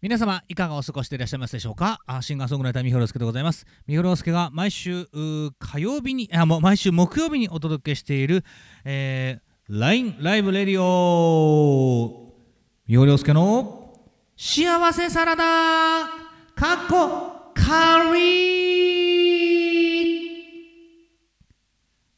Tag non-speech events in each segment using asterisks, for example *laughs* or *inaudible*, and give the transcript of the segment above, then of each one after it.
皆様いかがお過ごしでいらっしゃいますでしょうか？あシンガーソングライター三原介でございます。三原介が毎週火曜日にあもう毎週木曜日にお届けしている、えー、LINE ライブレディオ。三原介の幸せサラダかっこカリー。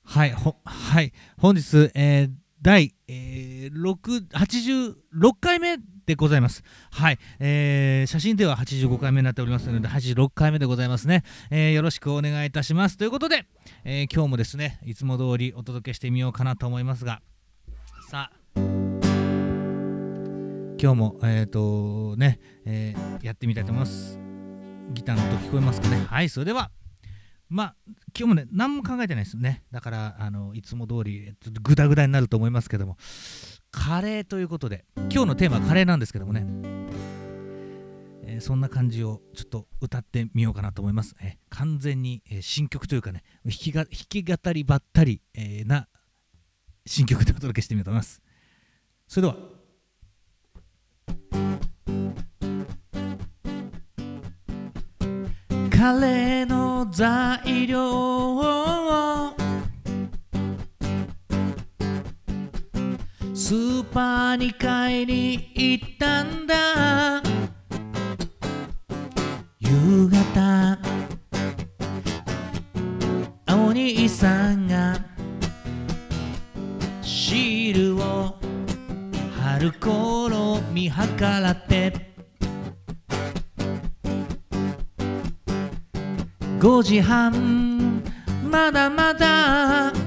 はいほはい。本日、えー、第、えー、86回目でございます。はい、えー、写真では85回目になっておりますので、86回目でございますね。えー、よろしくお願いいたします。ということで、えー、今日もですね、いつも通りお届けしてみようかなと思いますが、さあ、今日も、えっ、ー、とね、えー、やってみたいと思います。ギターの音聞こえますかね？はい、それでは、まあ、今日もね、何も考えてないですよね。だから、あのいつも通り、ちょっとグダグダになると思いますけども、カレーということで今日のテーマはカレーなんですけどもね、えー、そんな感じをちょっと歌ってみようかなと思います、えー、完全に、えー、新曲というかね弾きが弾き語りばったり、えな新曲でお届けしてみようと思います。それでは。カレーの材料をスーパーに買いに行ったんだ。夕方お兄さんがシールを貼る頃見計らって5時半まだまだ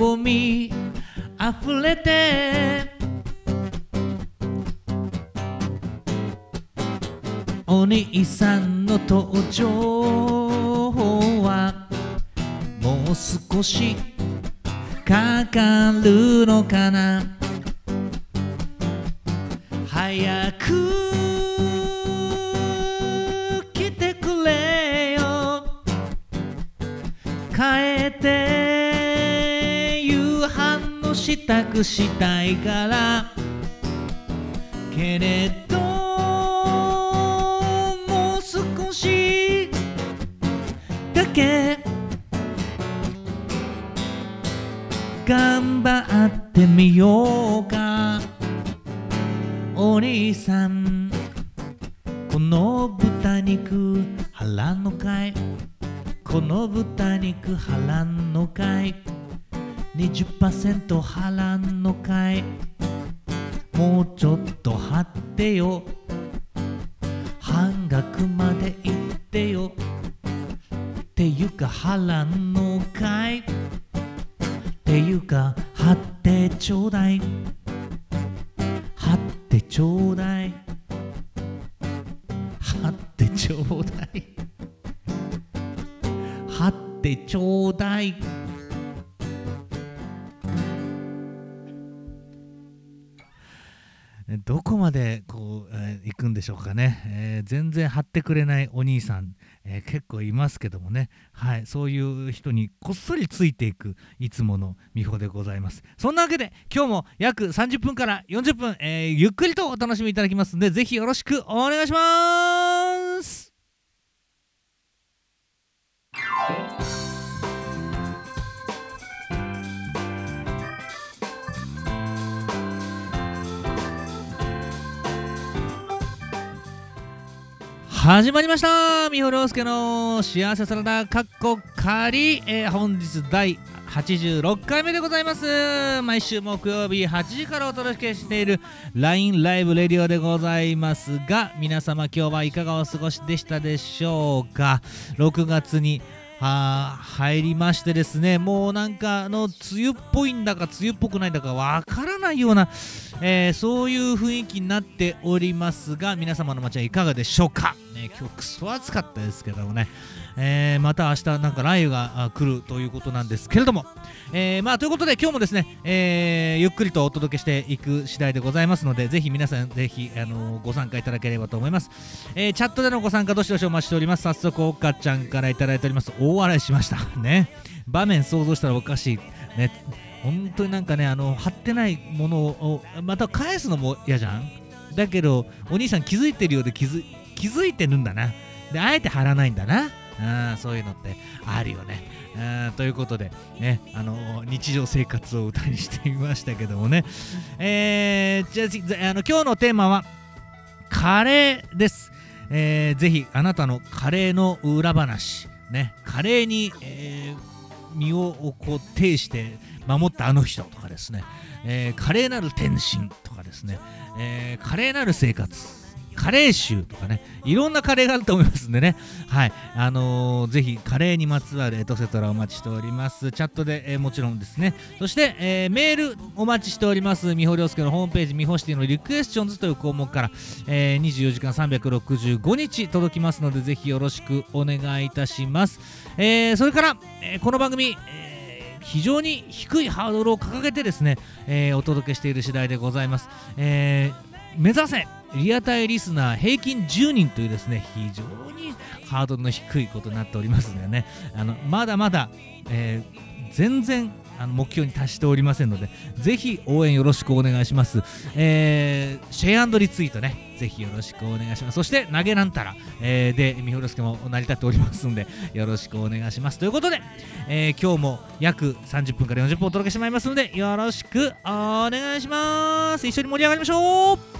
人混み溢れてお兄さんの登場はもう少しかかるのかな早く支度したいから。けれどもう少しだけ。頑張ってみようか。お兄さん。この豚肉腹のかいこの豚肉腹のかい波乱の会。くれないお兄さん、えー、結構いますけどもね、はい、そういう人にこっそりついていくいつもの美穂でございます。そんなわけで今日も約30分から40分、えゆっくりとお楽しみいただきますので是非よろしくお願いします。始まりました。三穂亮介の幸せサラダかっこ仮、えー、本日第86回目でございます。毎週木曜日8時からお届けしている LINE ライブレディオでございますが皆様今日はいかがお過ごしでしたでしょうか。6月には入りましてですねもうなんかあの梅雨っぽいんだか梅雨っぽくないんだかわからないような、えー、そういう雰囲気になっておりますが皆様の街はいかがでしょうか、ね、今日くそ暑かったですけどもね、えー、また明日なんか雷雨が来るということなんですけれども、えー、まあということで今日もですね、えーゆっくりとお届けしていく次第でございますのでぜひ皆さんぜひ、あのご参加いただければと思います、えチャットでのご参加どしどしお待ちしております。早速おかちゃんからいただいております。大笑いしました。*laughs* ね。場面想像したらおかしい。ね。本当になんかねあの貼ってないものをまた返すのも嫌じゃん？だけどお兄さん気づいてるようで気づ気づいてるんだな。であえて貼らないんだな。あそういうのってあるよね。あということで、ね、あの日常生活を歌にしてみましたけどもね、えー、じゃあの今日のテーマはカレーです、えー、ぜひあなたのカレーの裏話、ね、カレーに、えー、身をこう呈して守ったあの人とかですね、えー、華麗なる天心とかですね、えー、華麗なる生活。カレー臭とかね、いろんなカレーがあると思いますんでね、はい、あのー、ぜひカレーにまつわるエトセトラお待ちしております。チャットで、えー、もちろんですね、そして、えー、メールお待ちしております。みほりょうすけのホームページ、みほシティのリクエスチョンズという項目から、えー、24時間365日届きますので、ぜひよろしくお願いいたします。えー、それから、えー、この番組、えー、非常に低いハードルを掲げてですね、えー、お届けしている次第でございます。えー、目指せリアタイリスナー平均10人というですね非常にハードルの低いことになっておりますのでね。あのまだまだ、えー、全然あの目標に達しておりませんのでぜひ応援よろしくお願いします、えー、シェアリツイートねぜひよろしくお願いします。そして投げなんたら、えー、で三浦介も成り立っておりますのでよろしくお願いします。ということで、えー、今日も約30分から40分お届けしてまいりますのでよろしくお願いします。一緒に盛り上がりましょう。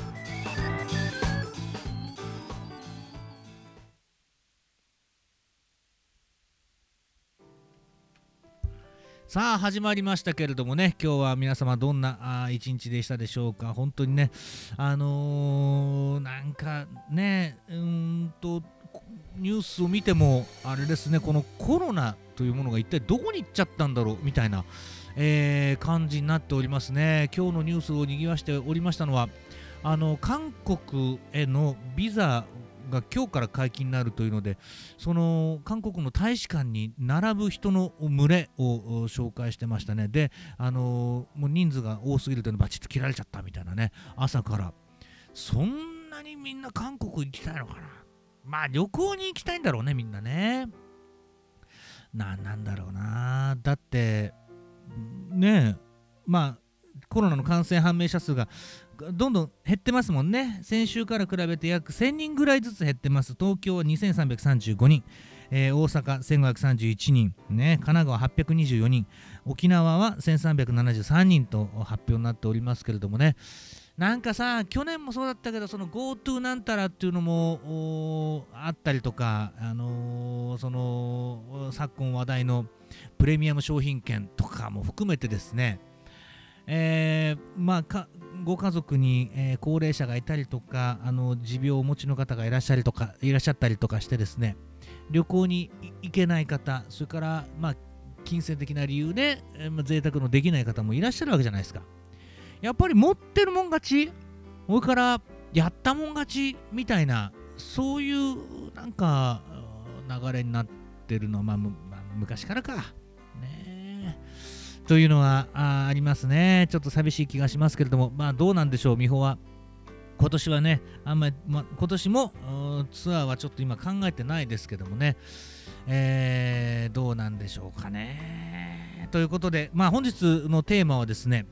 さあ始まりましたけれどもね。今日は皆様どんなあ一日でしたでしょうか。本当にね。あのー、なんかねうんとニュースを見てもあれですね。このコロナというものが一体どこに行っちゃったんだろうみたいな、えー、感じになっておりますね。今日のニュースを賑わしておりましたのはあの韓国へのビザが今日から解禁になるというのでその韓国の大使館に並ぶ人の群れを紹介してましたね。であのもう人数が多すぎるというのバチッと切られちゃったみたいなね。朝から。そんなにみんな韓国行きたいのかな。まあ旅行に行きたいんだろうねみんなね。ななんだろうな。だってねえまあコロナの感染判明者数がどんどん減ってますもんね。先週から比べて約1000人ぐらいずつ減ってます。東京は2335人、えー、大阪1531人、ね、神奈川824人、沖縄は1373人と発表になっておりますけれどもね。なんかさ、去年もそうだったけど、その GoTo なんたらっていうのもあったりとか、あのー、その昨今話題のプレミアム商品券とかも含めてですね、えー、まあご家族に、えー、高齢者がいたりとかあの持病をお持ちの方がいらっしゃりとかいらっしゃったりとかしてですね旅行に行けない方それから、まあ、金銭的な理由で、えー、贅沢のできない方もいらっしゃるわけじゃないですか。やっぱり持ってるもん勝ちそれからやったもん勝ちみたいなそういうなんか流れになってるのは、まあ、昔からか。というのはあありますね。ちょっと寂しい気がしますけれども、まあどうなんでしょう、美穂は。今年はね、あんまり、ま今年もツアーはちょっと今考えてないですけどもね、えー、どうなんでしょうかね。ということで、まあ本日のテーマはですね、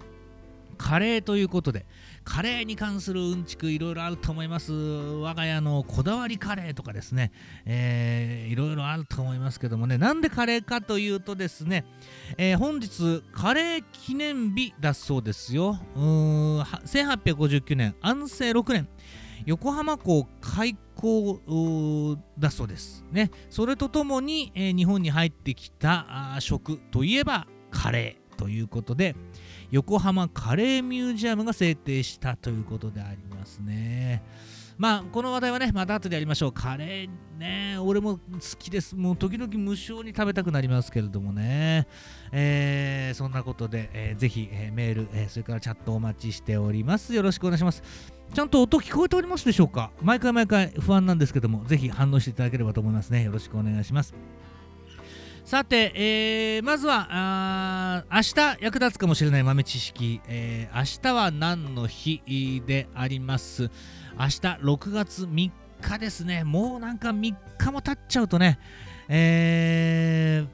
カレーということで、カレーに関するうんちくいろいろあると思います。我が家のこだわりカレーとかですね、えー、いろいろあると思いますけどもね、なんでカレーかというとですね、えー、本日カレー記念日だそうですよ。うーん1859年、安政6年。横浜港開港だそうです。ね、それとともに、えー、日本に入ってきた食といえばカレーということで、横浜カレーミュージアムが制定したということでありますね。まあ、この話題はね、また後でやりましょう。カレーね、俺も好きです。もう時々無償に食べたくなりますけれどもね。えー、そんなことで、えー、ぜひ、えー、メール、えー、それからチャットお待ちしております。よろしくお願いします。ちゃんと音聞こえておりますでしょうか？毎回毎回不安なんですけども、ぜひ反応していただければと思いますね。よろしくお願いします。さて、えー、まずはあ明日役立つかもしれない豆知識、えー、明日は何の日？であります。明日6月3日ですね。もうなんか3日も経っちゃうとね、え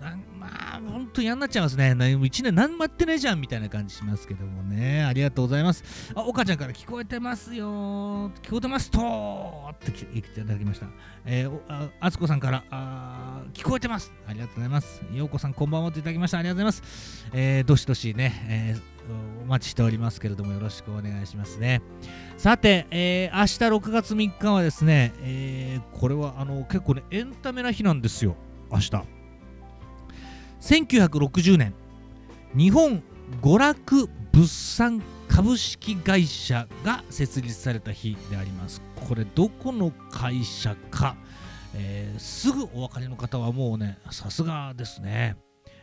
なんあ、本当に嫌になっちゃいますね。1年何もやってないじゃんみたいな感じしますけどもね。ありがとうございます。あ、岡ちゃんから聞こえてますよ。聞こえてますとって言っていただきました。えー、あつこさんからあ、聞こえてます。ありがとうございます。ようこさん、こんばんはといただきました。ありがとうございます。えー、どしどしね、えー、お待ちしておりますけれども、よろしくお願いしますね。さて、えー、明日6月3日はですね、えー、これはあの結構ね、エンタメな日なんですよ。明日。1960年日本娯楽物産株式会社が設立された日であります。これどこの会社か、えー、すぐお分かりの方はもうねさすがですね、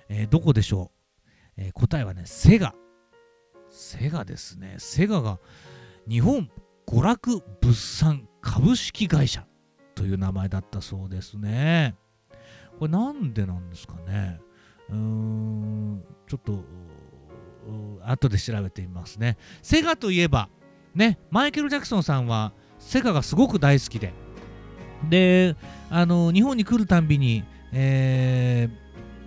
えー、どこでしょう、えー、答えはねセガ。セガですね。セガが日本娯楽物産株式会社という名前だったそうですね。これなんでなんですかね？うーんちょっと後で調べてみますね。セガといえばねマイケル・ジャクソンさんはセガがすごく大好きで。であの日本に来るたんびに、え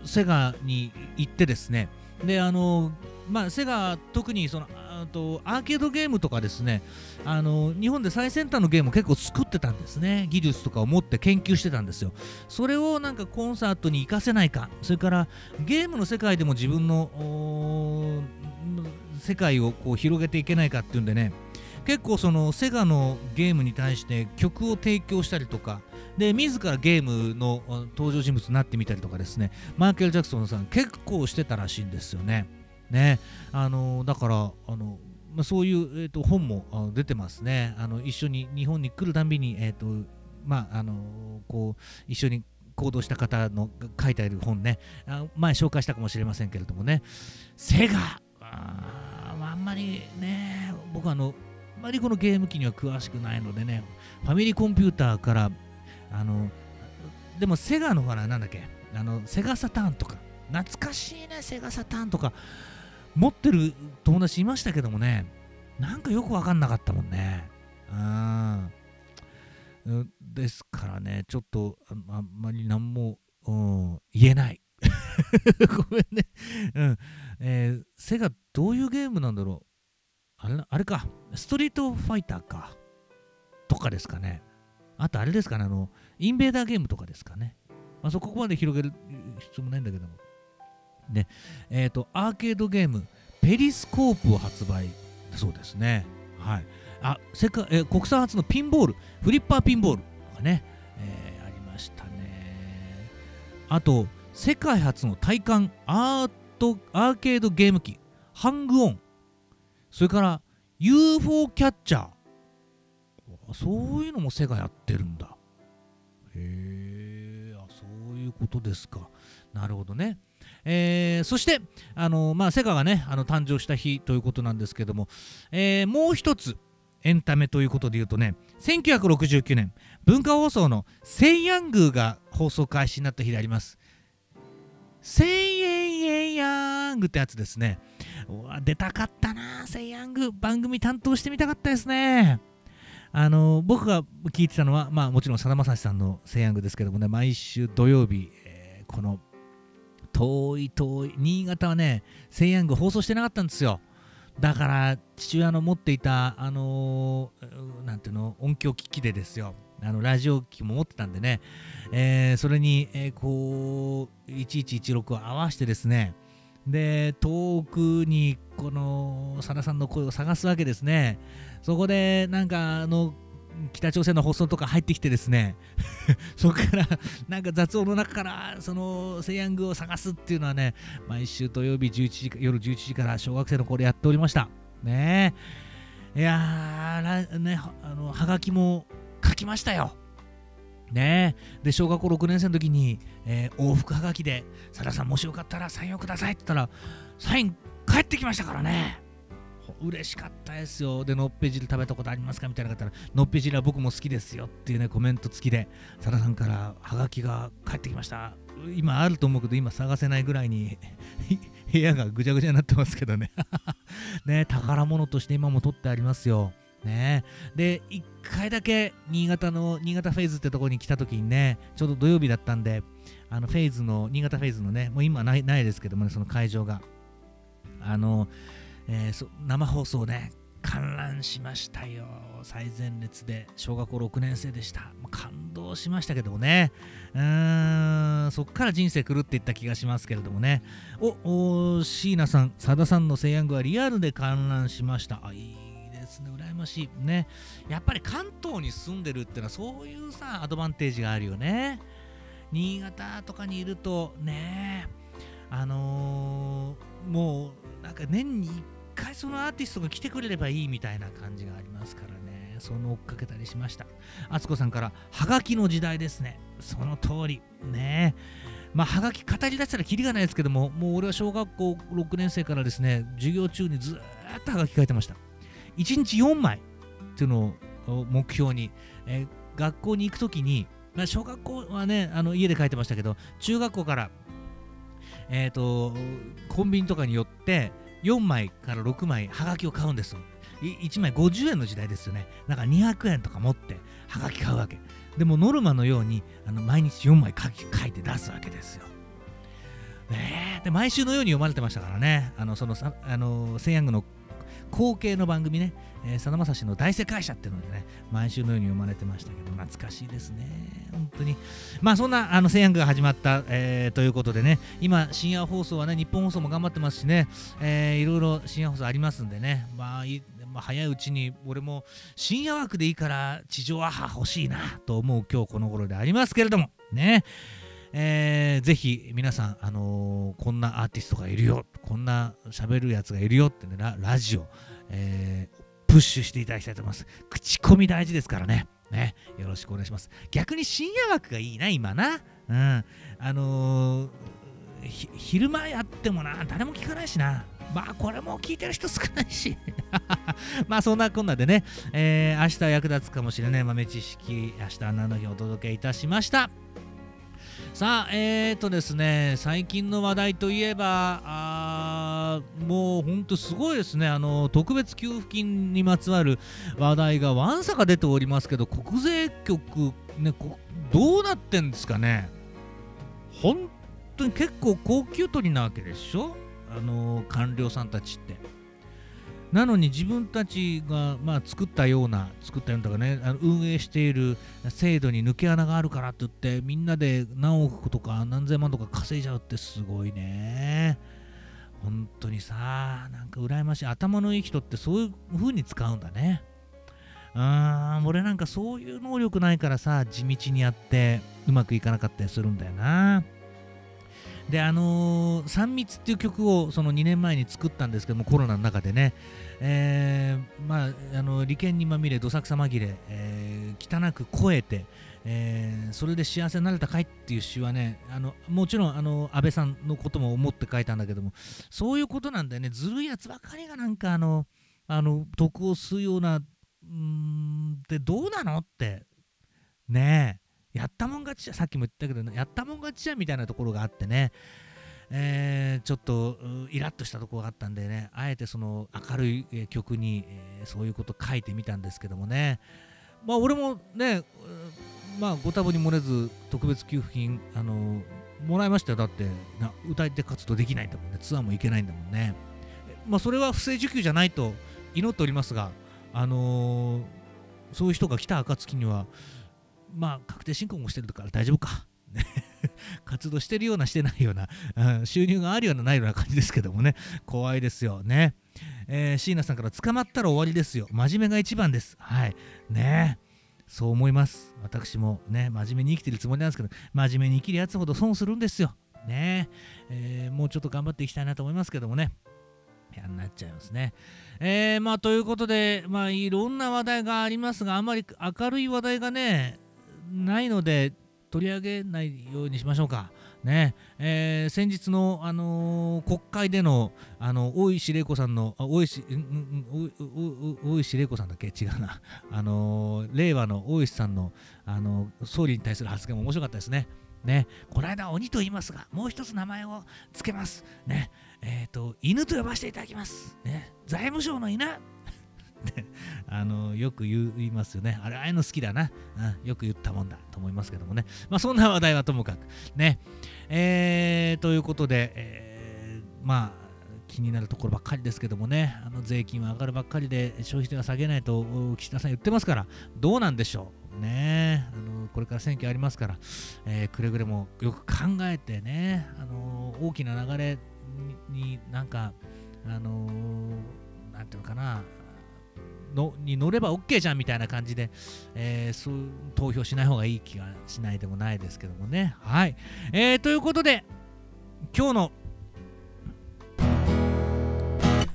ー、セガに行ってですね。であのまあセガ特にそのとアーケードゲームとかですねあの日本で最先端のゲームを結構作ってたんですね。技術とかを持って研究してたんですよ。それをなんかコンサートに活かせないか。それからゲームの世界でも自分の世界をこう広げていけないかっていうんでね。結構そのセガのゲームに対して曲を提供したりとか。で自らゲームの登場人物になってみたりとかですね。マーケル・ジャクソンさん結構してたらしいんですよね。ね。あのだからあのまあ、そういう、えーと、本も出てますね。あの一緒に日本に来るたびに、えーとまああのこう一緒に行動した方の書いてある本ね。あ前紹介したかもしれませんけれどもね。セガ。ああんまりね僕あのあまりこのゲーム機には詳しくないのでね。ファミリーコンピューターからあのでもセガのほらなんだっけ。あのセガサターンとか。懐かしいねセガサターンとか。持ってる友達いましたけどもね、なんかよくわかんなかったもんね。うん。ですからね、ちょっとああんまり何も、うん、言えない。*laughs* ごめんね。うん。えー、セガどういうゲームなんだろうあれあれか、ストリートファイターか。とかですかね。あとあれですかね、あの、インベーダーゲームとかですかね。まあ、そこまで広げる必要もないんだけども。で、え、ー、と、アーケードゲーム、ペリスコープを発売そうですね。はい。あ、世界、えー、国産初のピンボール、フリッパーピンボールとかね、えー、ありましたね。あと、世界初の体感アート、アーケードゲーム機、ハングオン。それから、UFO キャッチャー。そういうのもセガやってるんだ。へえ、そういうことですか。なるほどね。えー、そしてあの、まあ、セガがねあの誕生した日ということなんですけども、えー、もう一つエンタメということで言うとね1969年文化放送の「セイヤング」が放送開始になった日であります。セイエンエンヤングってやつですね。出たかったな、セイヤング。番組担当してみたかったですね。あの僕が聞いてたのは、まあ、もちろんさだまさしさんの「セイヤング」ですけどもね毎週土曜日、えー、この遠い遠い。新潟はねセイヤング放送してなかったんですよ。だから父親の持っていたあのー、なんていうの音響機器でですよ。あのラジオ機も持ってたんでね、えー、それに、えー、こう1116を合わせてですね。で遠くにこのさださんの声を探すわけですね。そこでなんかあの北朝鮮の放送とか入ってきてですね *laughs* そこからなんか雑音の中からそのセイヤングを探すっていうのはね毎週土曜日11時夜11時から小学生の頃やっておりました。ね。いやーねあのはがきも書きましたよ。ね。で小学校6年生の時に、えー、往復はがきで「さださんもしよかったらサインをください」って言ったらサイン返ってきましたからね。嬉しかったですよ。で、のっぺ汁食べたことありますか？みたいな方ら、のっぺ汁は僕も好きですよっていうね、コメント付きで、さださんからハガキが返ってきました。今あると思うけど、今探せないぐらいに *laughs* 部屋がぐちゃぐちゃになってますけどね *laughs* ね、宝物として今も取ってありますよ。ねで、1回だけ新潟の、新潟フェイズってとこに来た時にね、ちょうど土曜日だったんで、あのフェイズの新潟フェイズのねもう今ないないですけどもねその会場があの、えー、生放送ね観覧しましたよ。最前列で小学校6年生でした。感動しましたけどもね。うーんそっから人生狂っていった気がしますけれどもね。おお椎名さんさださんのセイヤングはリアルで観覧しました。あいいですね。羨ましいね。やっぱり関東に住んでるってのはそういうさアドバンテージがあるよね。新潟とかにいるとねあのー、もうなんか年に1回そのアーティストが来てくれればいいみたいな感じがありますからね。その追っかけたりしました。敦子さんからはがきの時代ですね。その通り。ね。まあ、はがき語り出したらきりがないですけども、もう俺は小学校6年生からですね、授業中にずっとはがき書いてました。1日4枚っていうのを目標に、えー、学校に行くときに、まあ、小学校はね、あの家で書いてましたけど、中学校から、えーと、コンビニとかに寄って4枚から6枚はがきを買うんですよ。1枚50円の時代ですよね。だから200円とか持ってはがき買うわけ。でもノルマのようにあの毎日4枚書き書いて出すわけですよ。ねで毎週のように読まれてましたからね。あのそのあのセイヤングの後継の番組ね、えー、さだまさしの大世界者っていうのでね、毎週のように読まれてましたけど、懐かしいですね。本当に。まあそんな、あの、セヤングが始まった、えー、ということでね、今、深夜放送はね、日本放送も頑張ってますしね、えー、いろいろ深夜放送ありますんでね、まあ、いまあ、早いうちに俺も深夜枠でいいから地上アハ欲しいなと思う今日この頃でありますけれどもねえー、ぜひ皆さん、あのー、こんなアーティストがいるよ、こんな喋るやつがいるよってね、ララジオ、えー、プッシュしていただきたいと思います。口コミ大事ですからね。ね、よろしくお願いします。逆に深夜枠がいいな、今な。うん。あのー、昼間やってもな、誰も聞かないしな。まあ、これも聞いてる人少ないし。*laughs* まあ、そんなこんなでね、えー、明日役立つかもしれない豆知識、明日何の日お届けいたしました。さあ、えーとですね、最近の話題といえば、あーもう本当すごいですね、あの特別給付金にまつわる話題がわんさか出ておりますけど、国税局、ね、どうなってんですかね、本当に結構高給取りなわけでしょ、あの官僚さんたちって。なのに自分たちが、まあ、作ったような作ったようなとかねあの運営している制度に抜け穴があるからって言ってみんなで何億とか何千万とか稼いじゃうってすごいね。本当にさなんか羨ましい。頭のいい人ってそういう風に使うんだね。うーん俺なんかそういう能力ないからさ地道にやってうまくいかなかったりするんだよな。であのー、3密っていう曲をその2年前に作ったんですけどもコロナの中でね、えー、まあ、あの利権にまみれどさくさ紛れ、えー、汚く超えて、えー、それで幸せになれたかいっていう詩はねあのもちろんあの安倍さんのことも思って書いたんだけどもそういうことなんだよね。ずるいやつばかりがなんかあのあの徳を吸うようなうんってどうなのってねえ。やったもん勝ちじゃ、さっきも言ったけど、ね、やったもん勝ちじゃみたいなところがあってね、えー、ちょっとイラッとしたところがあったんでね、あえてその明るい曲に、えー、そういうこと書いてみたんですけどもね、まあ俺もね、まあご多分に漏れず特別給付金、あのもらいましたよ。だってな歌い手活動できないんだもんね、ツアーも行けないんだもんね。まあそれは不正受給じゃないと祈っておりますが、あのー、そういう人が来た暁には、まあ、確定申告もしてるから大丈夫か。*laughs* 活動してるようなしてないような、うん、収入があるようなないような感じですけどもね、怖いですよね。えー、椎名さんから捕まったら終わりですよ。真面目が一番です。はい。ねそう思います。私もね、真面目に生きてるつもりなんですけど、真面目に生きるやつほど損するんですよ。ねえー、もうちょっと頑張っていきたいなと思いますけどもね。やんなっちゃいますね。えー、まあということで、まあいろんな話題がありますが、あまり明るい話題がね、ないので取り上げないようにしましょうか。ねえー、先日の、あのー、国会での、あの大石玲子さんの、大石、大石玲子さんだっけ？違うな、*laughs* あのー、令和の大石さんの、あの総理に対する発言も面白かったですね。ね、この間鬼と言いますが、もう一つ名前を付けます。ね、えっ、と、犬と呼ばせていただきます。ね、財務省の犬。*laughs* あのよく言いますよね。あれ、ああいうの好きだな、うん。よく言ったもんだと思いますけどもね。まあ、そんな話題はともかく。ね。えー、ということで、えー、まあ、気になるところばっかりですけどもね、あの税金は上がるばっかりで消費税は下げないと岸田さん言ってますから、どうなんでしょう。ねあのこれから選挙ありますから、えー、くれぐれもよく考えてね、あの大きな流れになんか、あのなんていうのかな、のに乗れば OK じゃんみたいな感じで、えー、そう投票しない方がいい気がしないでもないですけどもね。はい。えー、ということで、今日の、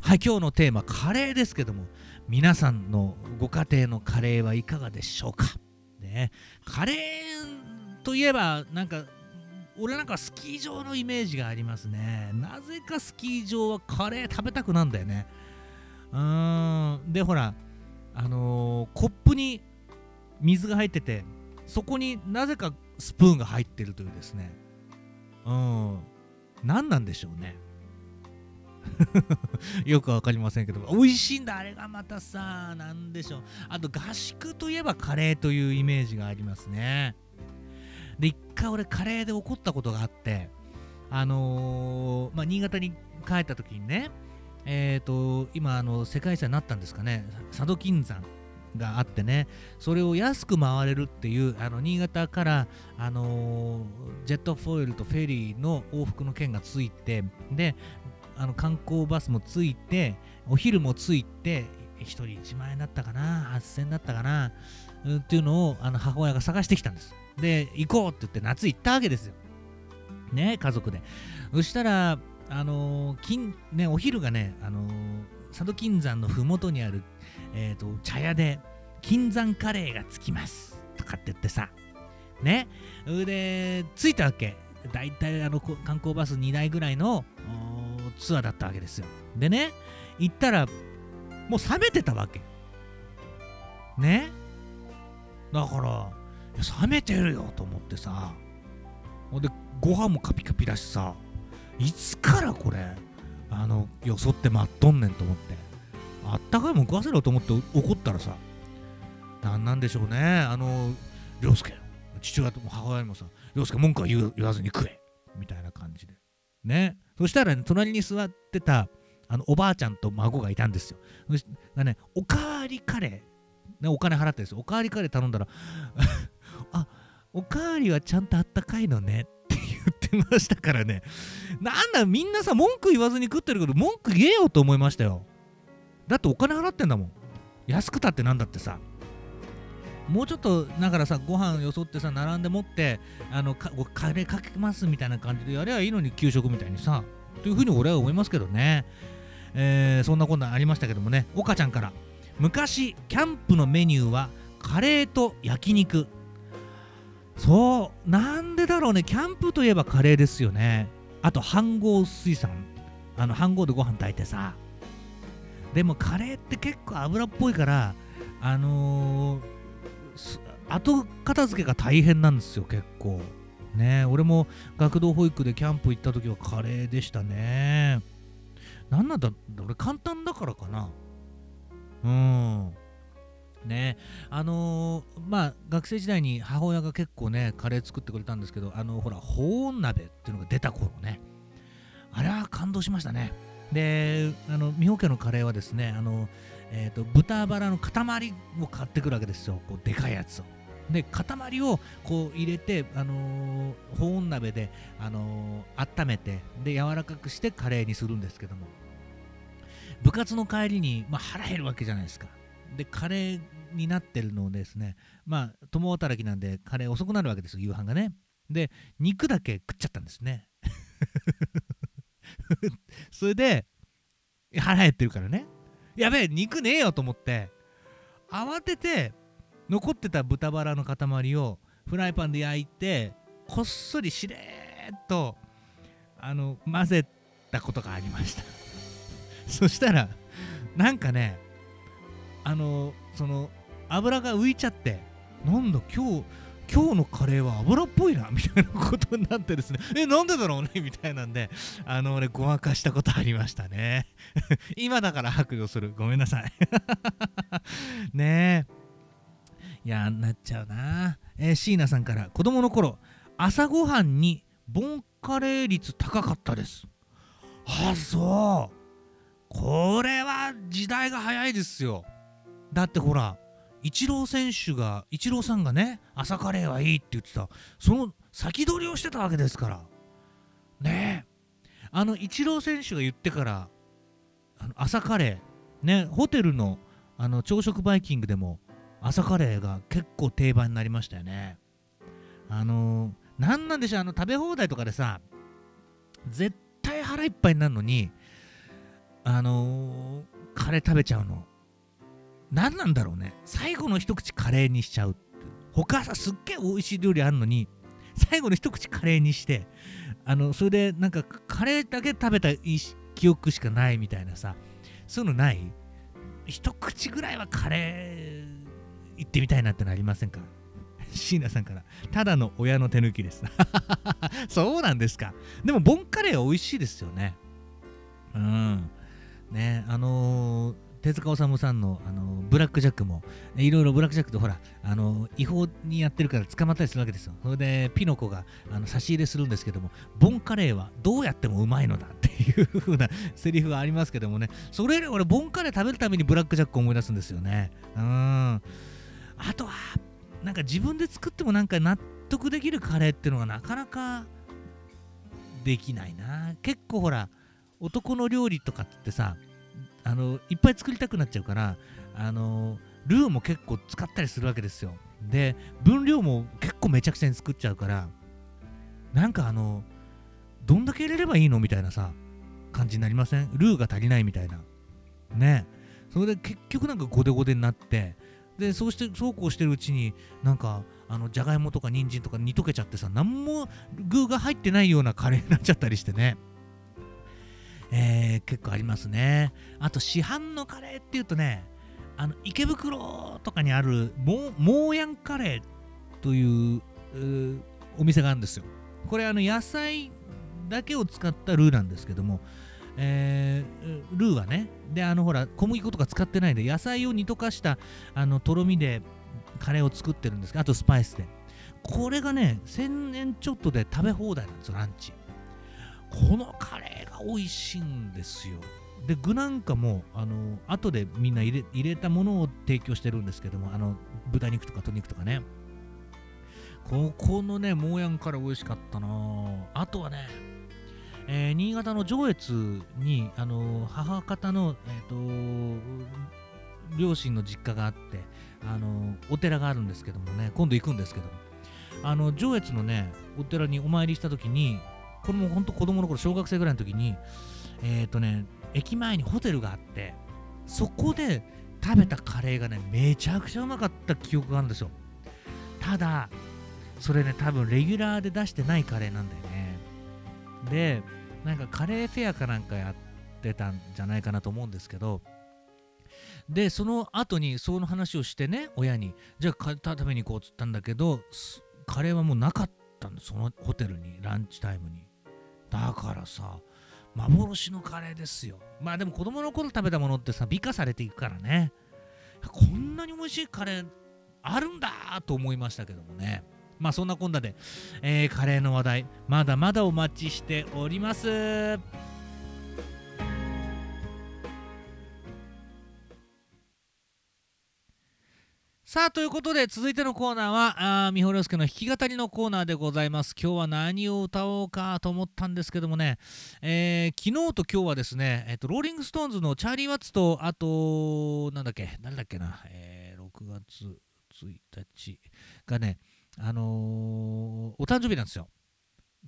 はい、今日のテーマ、カレーですけども、皆さんのご家庭のカレーはいかがでしょうか？ね、カレーといえば、なんか、俺なんかスキー場のイメージがありますね。なぜかスキー場はカレー食べたくなんだよね。うん。で、ほら、あのー、コップに水が入っててそこになぜかスプーンが入ってるというですね。うん。何なんでしょうね。*laughs* よくわかりませんけど。美味しいんだあれがまたさ何でしょう。あと合宿といえばカレーというイメージがありますね。で一回俺カレーで怒ったことがあってあのー、まあ新潟に帰った時にねえーと、今あの世界遺産になったんですかね。佐渡金山があってね。それを安く回れるっていうあの新潟から、あの、ジェットフォイルとフェリーの往復の券がついてであの観光バスもついてお昼もついて1人1万円だったかな。8000円だったかな。っていうのをあの母親が探してきたんです。で行こうって言って夏行ったわけですよ。ね家族で。そしたらあのー、金ね、お昼がね、あのー、佐渡金山のふもとにある、えーと、茶屋で金山カレーがつきますとかって言ってさ、ね、で、着いたわけ。だいたいあの観光バス2台ぐらいのツアーだったわけですよ。でね、行ったら、もう冷めてたわけ。ね。だから、冷めてるよと思ってさ。ほんで、ご飯もカピカピだしさ。いつからこれあのよそって待っとんねんと思って。あったかいもん食わせろと思って怒ったらさなんなんでしょうね。あの涼介父親とも母親にもさ涼介文句は言わずに食えみたいな感じで。ね。そしたらね隣に座ってたあのおばあちゃんと孫がいたんですよ。がねおかわりカレー、ね、お金払ってですおかわりカレー頼んだら *laughs* あおかわりはちゃんとあったかいのねってましたからね。なんだ、みんなさ、文句言わずに食ってるけど、文句言えよと思いましたよ。だってお金払ってんだもん。安くたってなんだってさ。もうちょっと、だからさ、ご飯よそってさ、並んで持って、あのか、カレーかけますみたいな感じでやればいいのに、給食みたいにさ。というふうに俺は思いますけどね。えー、そんなこんなありましたけどもね、岡ちゃんから。昔、キャンプのメニューは、カレーと焼肉。そうなんでだろうね。キャンプといえばカレーですよね。あと飯合水産。あの飯合でご飯炊いてさ。でもカレーって結構油っぽいからあのー、後片付けが大変なんですよ結構。ね俺も学童保育でキャンプ行った時はカレーでしたね。なんなんだ俺簡単だからかな。うん。ね。あのー、まあ学生時代に母親が結構ねカレー作ってくれたんですけどあのほら保温鍋っていうのが出た頃ね。あれは感動しましたね。であの美穂家のカレーはですねあの、えーと、豚バラの塊を買ってくるわけですよ。こうでかいやつを。で塊をこう入れて、あのー、保温鍋で、あのー、温めてで柔らかくしてカレーにするんですけども。部活の帰りに、まあ、腹減るわけじゃないですか。でカレになってるのをですねまあ共働きなんでカレー遅くなるわけですよ夕飯がね。で肉だけ食っちゃったんですね。*laughs* それで腹減ってるからね。やべえ肉ねえよと思って慌てて残ってた豚バラの塊をフライパンで焼いてこっそりしれーっとあの混ぜたことがありました。そしたらなんかねあのその油が浮いちゃってなんだ今日今日のカレーは油っぽいなみたいなことになってですね。*laughs* えなんでだろうねみたいなんであの俺ごまかしたことありましたね。*laughs* 今だから白状する。ごめんなさい。*laughs* ねえ。いやなっちゃうな。えー、椎名さんから子供の頃朝ごはんにボンカレー率高かったです。あそう。これは時代が早いですよ。だってほらイチロー選手がイチローさんがね朝カレーはいいって言ってた。その先取りをしてたわけですから。ね。えあのイチロー選手が言ってからあの朝カレー。ねホテルのあの朝食バイキングでも朝カレーが結構定番になりましたよね。あの何なんでしょうあの食べ放題とかでさ絶対腹いっぱいになるのにあのー、カレー食べちゃうの。何なんだろうね。最後の一口カレーにしちゃうって他さすっげえ美味しい料理あるのに最後の一口カレーにしてあのそれでなんかカレーだけ食べた記憶しかないみたいなさそういうのない？一口ぐらいはカレー行ってみたいなってのありませんか？*laughs* 椎名さんから。ただの親の手抜きです。*laughs* そうなんですか。でもボンカレーは美味しいですよね。うん。ねあのー、手塚治虫さんの、あの、ブラック・ジャックも、いろいろブラック・ジャックってほら、あの、違法にやってるから捕まったりするわけですよ。それで、ピノコがあの差し入れするんですけども、ボンカレーはどうやってもうまいのだっていう風なセリフがありますけどもね、それより俺、ボンカレー食べるためにブラック・ジャックを思い出すんですよね。うん。あとは、なんか自分で作ってもなんか納得できるカレーっていうのがなかなかできないな。結構ほら、男の料理とかってさあのいっぱい作りたくなっちゃうからあのルーも結構使ったりするわけですよ。で分量も結構めちゃくちゃに作っちゃうからなんかあのどんだけ入れればいいのみたいなさ感じになりません？ルーが足りないみたいな。ね。それで結局なんかゴデゴデになってでそうしてそうこうしてるうちになんかあのじゃがいもとか人参とか煮溶けちゃってさ何も具が入ってないようなカレーになっちゃったりしてね。えー、結構ありますね。あと市販のカレーっていうとね、あの池袋とかにあるモーヤンカレーというお店があるんですよ。これあの野菜だけを使ったルーなんですけども、えー、ルーはね、で、あのほら、小麦粉とか使ってないで、野菜を煮溶かしたあのとろみでカレーを作ってるんですけど、あとスパイスで。これがね、1000円ちょっとで食べ放題なんですよ、ランチ。このカレーが美味しいんですよ。で具なんかもあの後でみんな入れ入れたものを提供してるんですけどもあの豚肉とか鶏肉とかね。ここのねモーヤンカレー美味しかったな。あとはね、えー、新潟の上越にあの母方の、えーと、両親の実家があってあのお寺があるんですけどもね今度行くんですけども。あの上越のねお寺にお参りした時にこれも本当子供の頃小学生ぐらいの時にえっ、ー、とね駅前にホテルがあってそこで食べたカレーがねめちゃくちゃうまかった記憶があるんですよ。ただそれね多分レギュラーで出してないカレーなんだよね。でなんかカレーフェアかなんかやってたんじゃないかなと思うんですけどでその後にその話をしてね親にじゃあ食べに行こうっつったんだけどカレーはもうなかったんですそのホテルにランチタイムに。だからさ幻のカレーですよ。まあでも子供の頃食べたものってさ美化されていくからね。こんなに美味しいカレーあるんだと思いましたけどもね。まあそんなこんなで、えー、カレーの話題まだまだお待ちしております。さあ、ということで、続いてのコーナーは、あ三堀介の弾き語りのコーナーでございます。今日は何を歌おうかと思ったんですけどもね、えー、昨日と今日はですね、えっ、と、ローリングストーンズのチャーリー・ワッツと、あと、なんだっけ、誰だっけな、えー、6月1日がね、あのー、お誕生日なんですよ。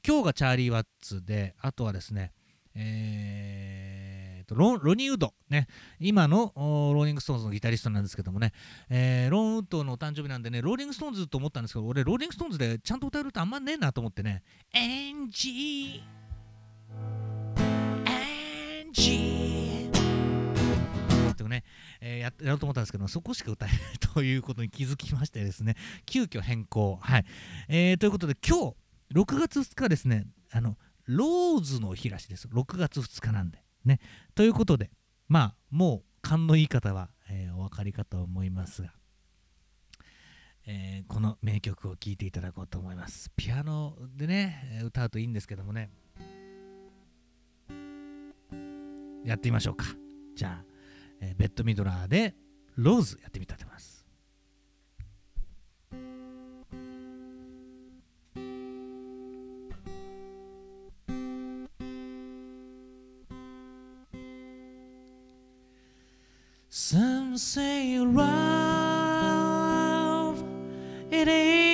今日がチャーリー・ワッツで、あとはですね、えーとロロニー・ウッド、ね、今のローリング・ストーンズのギタリストなんですけどもね、えー、ロン・ウッドのお誕生日なんでね、ローリング・ストーンズと思ったんですけど、俺、ローリング・ストーンズでちゃんと歌えるとあんまねえなと思ってね、アンジー、アンジー、とね、えー、ややろうと思ったんですけどそこしか歌えないということに気づきましてですね。急遽変更。はい、えー、ということで今日6月2日ですね。あのローズの日らしいです。6月2日なんで。ね。ということで、まあ、もう勘のいい方は、えーお分かりかと思いますが、えーこの名曲を聴いていただこうと思います。ピアノでね歌うといいんですけどもね。やってみましょうか。じゃあ、えーベッドミドラーでローズやってみたいと思います「Some say love it ain't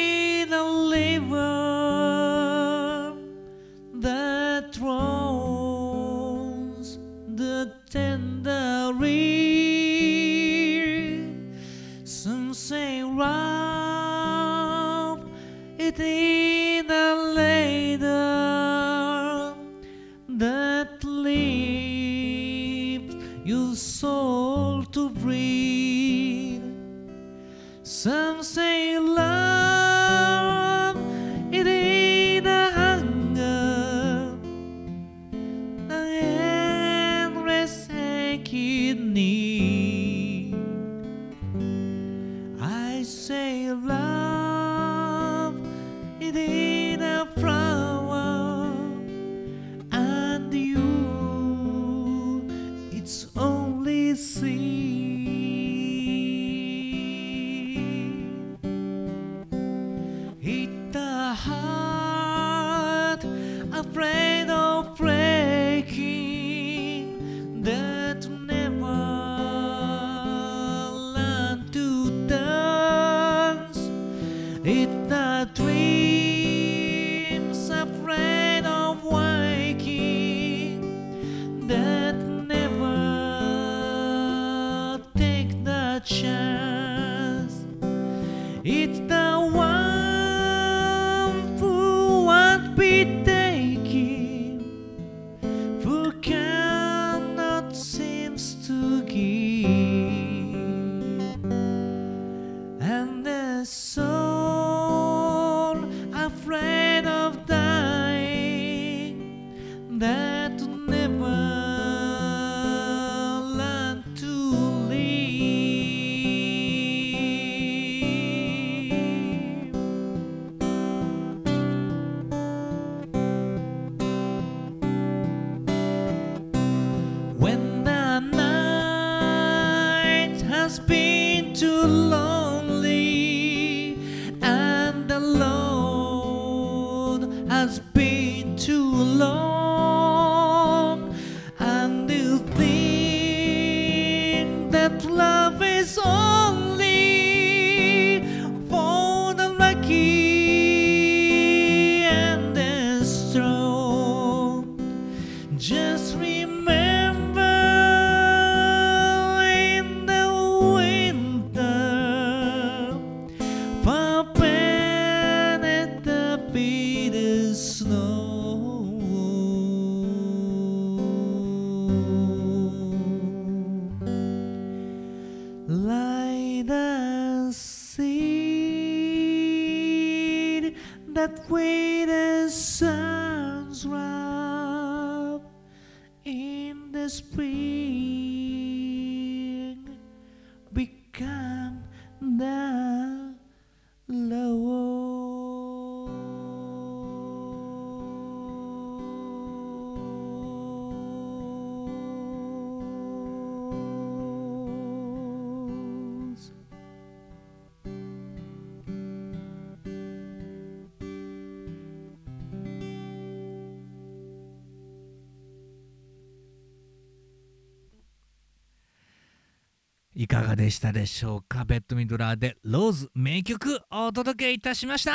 かがでしたでしょうか？ベッドミドラーでローズ名曲お届けいたしました。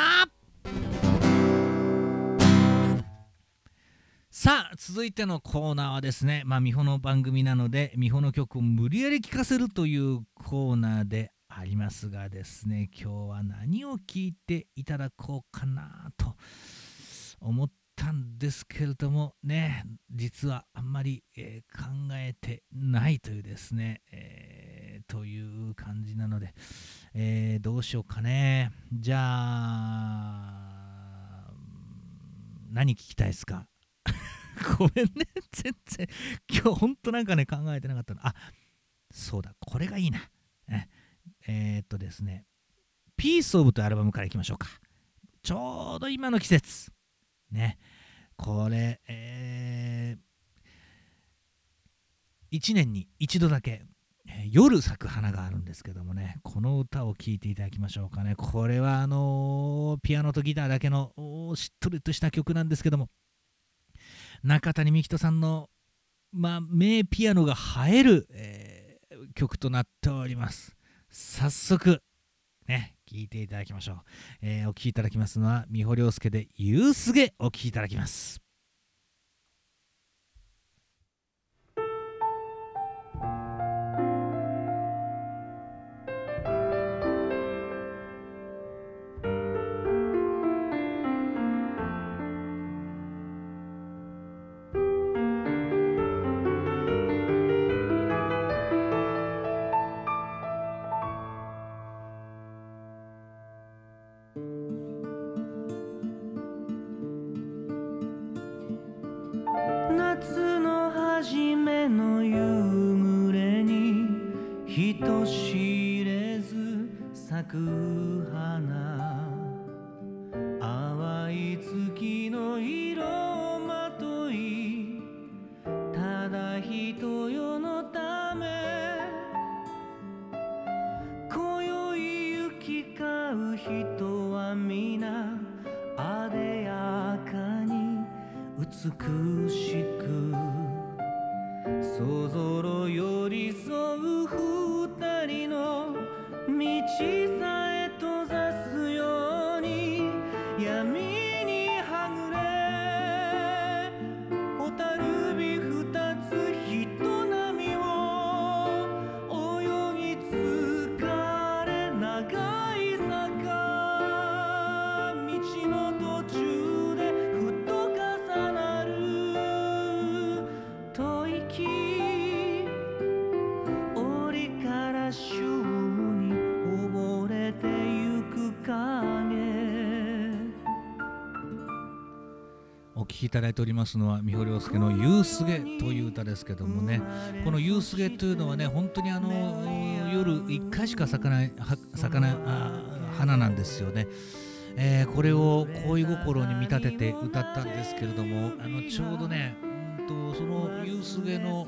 さあ続いてのコーナーはですねまあ美穂の番組なので美穂の曲を無理やり聴かせるというコーナーでありますがですね今日は何を聴いていただこうかなと思ったんですけれどもね実はあんまり、えー考えてないというですね、えーという感じなので、えーどうしようかね。じゃあ何聞きたいですか？*laughs* ごめんね。全然。今日ほんとなんかね考えてなかったの。あそうだ。これがいいな。えー、っとですね「ピースオブというアルバムからいきましょうか。ちょうど今の季節。ね。これえー、1年に一度だけ夜咲く花があるんですけどもねこの歌を聴いていただきましょうかね。これはあのー、ピアノとギターだけのしっとりとした曲なんですけども中谷美紀人さんの、まあ、名ピアノが映える、えー、曲となっております。早速ね聴いていただきましょう、えー、お聴きいただきますのは三保亮介で「夕すげ」お聴きいただきます。きいただいておりますのは三保亮介の「夕すげ」という歌ですけどもねこの「夕すげ」というのはね本当にあの夜1回しか咲かない咲かない花なんですよね。えー、これを恋心に見立てて歌ったんですけれどもあのちょうどね、うんとその「夕すげの」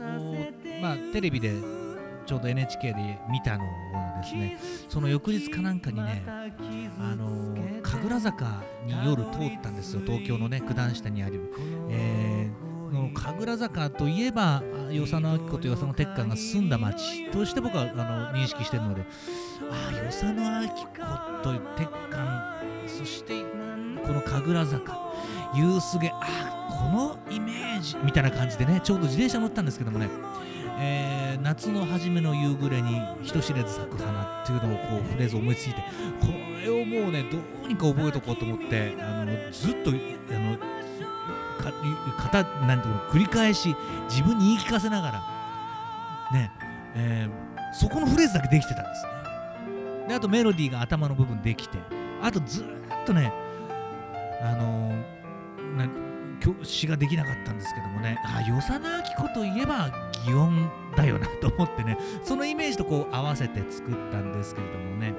まあ、テレビでちょうど NHK で見たのをですね。その翌日かなんかにねあの神楽坂に夜通ったんですよ。東京のね九段下にある、えー、神楽坂といえば与謝野明子と与謝野鉄幹が住んだ町として僕はあの認識してるのでああ与謝野明子と鉄幹そしてこの神楽坂夕すげあこのイメージみたいな感じでねちょうど自転車乗ったんですけどもね。えー、夏の初めの夕暮れに人知れず咲く花っていうのをこうフレーズを思いついてこれをもうねどうにか覚えとこうと思ってあのずっとあのかなんていうの繰り返し自分に言い聞かせながらね、えー、そこのフレーズだけできてたんですね。であとメロディーが頭の部分できてあとずっとねあのー詩ができなかったんですけどもねあ与謝野明子といえば擬音だよなと思ってねそのイメージとこう合わせて作ったんですけれどもね。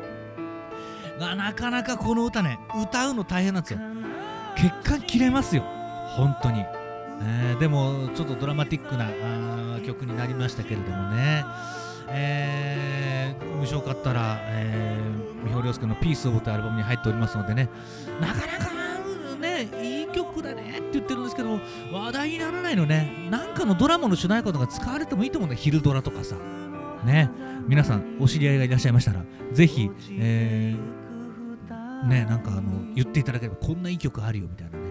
がなかなかこの歌ね歌うの大変なんですよ。血管切れますよ。本当に、えー、でもちょっとドラマティックな曲になりましたけれどもね。えー、もしよかったら、えー、三保亮介の「ピースオブというアルバムに入っておりますのでね。なかなかですけど話題にならないのね。なんかのドラマの主題歌とか使われてもいいと思うんだ昼ドラとかさ。ね。皆さんお知り合いがいらっしゃいましたらぜひ、えー、ねなんかあの言っていただければこんないい曲あるよみたいなね。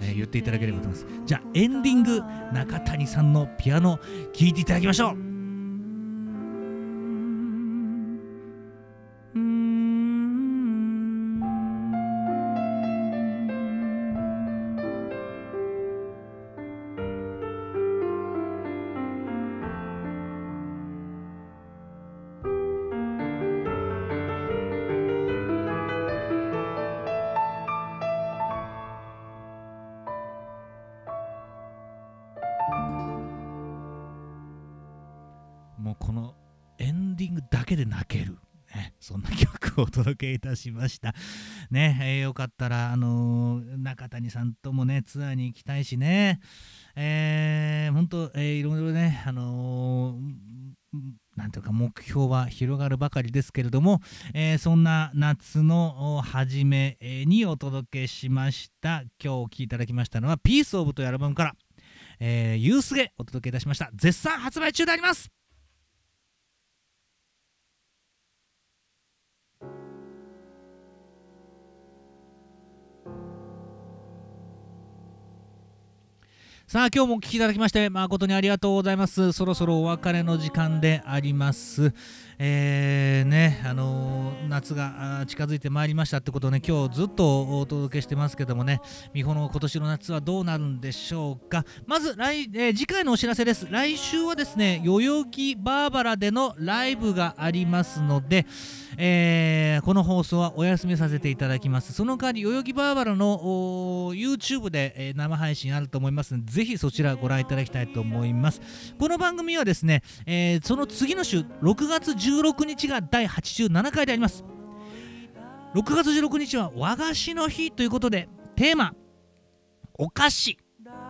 えー、言っていただければと思います。じゃあエンディング中谷さんのピアノ聴いていただきましょう。お届けいたしました。ね、えー、よかったら、あのー、中谷さんともね、ツアーに行きたいしね、えー、本当、えー、いろいろね、あのなんていうか目標は広がるばかりですけれども、えー、そんな夏の初めにお届けしました。今日お聴きいただきましたのは「ピースオブというアルバムから「えー、ユースゲ」お届けいたしました。絶賛発売中であります。さあ今日もお聴きいただきまして誠にありがとうございます。そろそろお別れの時間であります。えー、ねあのー、夏が近づいてまいりましたってことをね今日ずっとお届けしてますけどもね美穂の今年の夏はどうなるんでしょうか。まず来、えー、次回のお知らせです。来週はですね代々木バーバラでのライブがありますので、えー、この放送はお休みさせていただきます。その代わり代々木バーバラの YouTube で、え生配信あると思いますのでぜひそちらご覧いただきたいと思います。この番組はですね、えその次の週6月16日が第87回であります。6月16日は和菓子の日ということでテーマお菓子。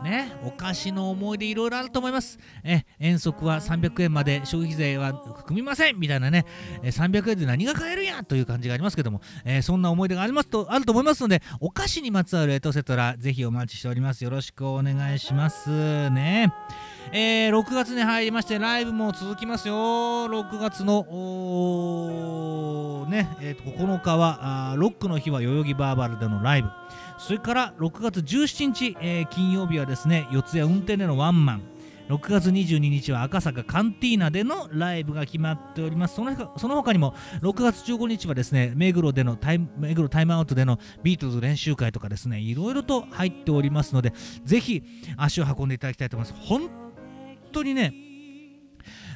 ね、お菓子の思い出いろいろあると思います。え遠足は300円まで消費税は含みませんみたいなね、え300円で何が買えるやという感じがありますけども、えー、そんな思い出がありますとあると思いますので、お菓子にまつわるエトセトラ、ぜひお待ちしております。よろしくお願いしますね。えー、6月に入りましてライブも続きますよ6月のね、えー、9日はあロックの日は代々木バーバルでのライブそれから6月17日、えー、金曜日はですね四谷運転でのワンマン。6月22日は赤坂カンティーナでのライブが決まっております。そのその他にも6月15日はですね目黒でのタイ目黒タイムアウトでのビートルズ練習会とかですねいろいろと入っておりますのでぜひ足を運んでいただきたいと思います。本当にね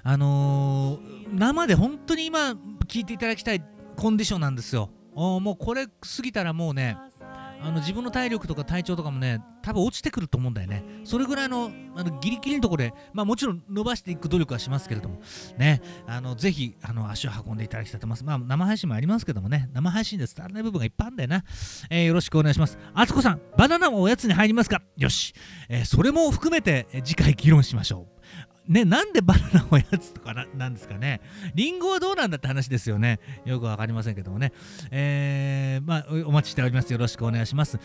あのー、生で本当に今聞いていただきたいコンディションなんですよ。もうこれ過ぎたらもうねあの自分の体力とか体調とかもね多分落ちてくると思うんだよね。それぐらいのあのギリギリのところでまあもちろん伸ばしていく努力はしますけれども。ね。あのぜひあの足を運んでいただきたいと思います。まあ生配信もありますけどもね。生配信で伝わらない部分がいっぱいあるんだよな、えー、よろしくお願いします。あつこさんバナナもおやつに入りますか？よし、えー、それも含めて次回議論しましょう。ね、なんでバナナおやつとかななんですかね。リンゴはどうなんだって話ですよね。よくわかりませんけどもね。えー、まあ、お待ちしております。よろしくお願いします。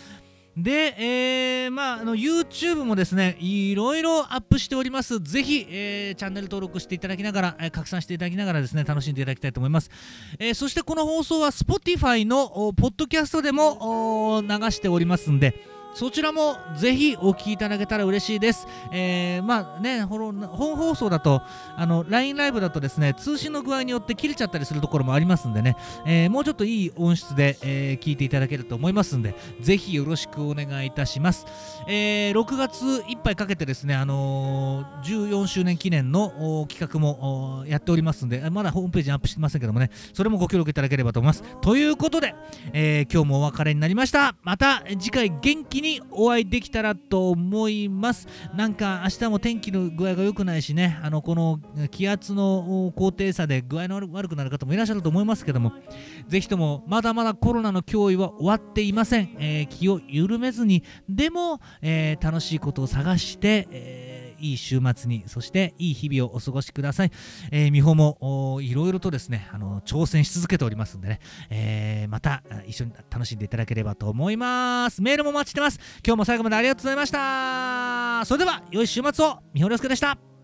で、えー、まあ、あの YouTube もですね、いろいろアップしております。ぜひ、えー、チャンネル登録していただきながら、えー、拡散していただきながらですね、楽しんでいただきたいと思います。えー、そしてこの放送は Spotify のポッドキャストでも流しておりますんで、そちらもぜひお聞きいただけたら嬉しいです。えー、まあね、本放送だと、あの、LINE ライブだとですね、通信の具合によって切れちゃったりするところもありますんでね、えー、もうちょっといい音質で、えー、聞いていただけると思いますんで、ぜひよろしくお願いいたします。えー、6月いっぱいかけてですね、あのー、14周年記念の企画もやっておりますんで、まだホームページにアップしてませんけどもね、それもご協力いただければと思います。ということで、えー、今日もお別れになりました。また次回元気ににお会いできたらと思います。なんか明日も天気の具合が良くないしね。あのこの気圧の高低差で具合の悪くなる方もいらっしゃると思いますけども。ぜひともまだまだコロナの脅威は終わっていません、えー、気を緩めずに。でも、えー、楽しいことを探して、えーいい週末にそしていい日々をお過ごしください、えー、美穂もいろいろとですねあの挑戦し続けておりますんでね、えー、また一緒に楽しんでいただければと思います。メールもお待ちしてます。今日も最後までありがとうございました。それでは良い週末を。美穂亮介でした。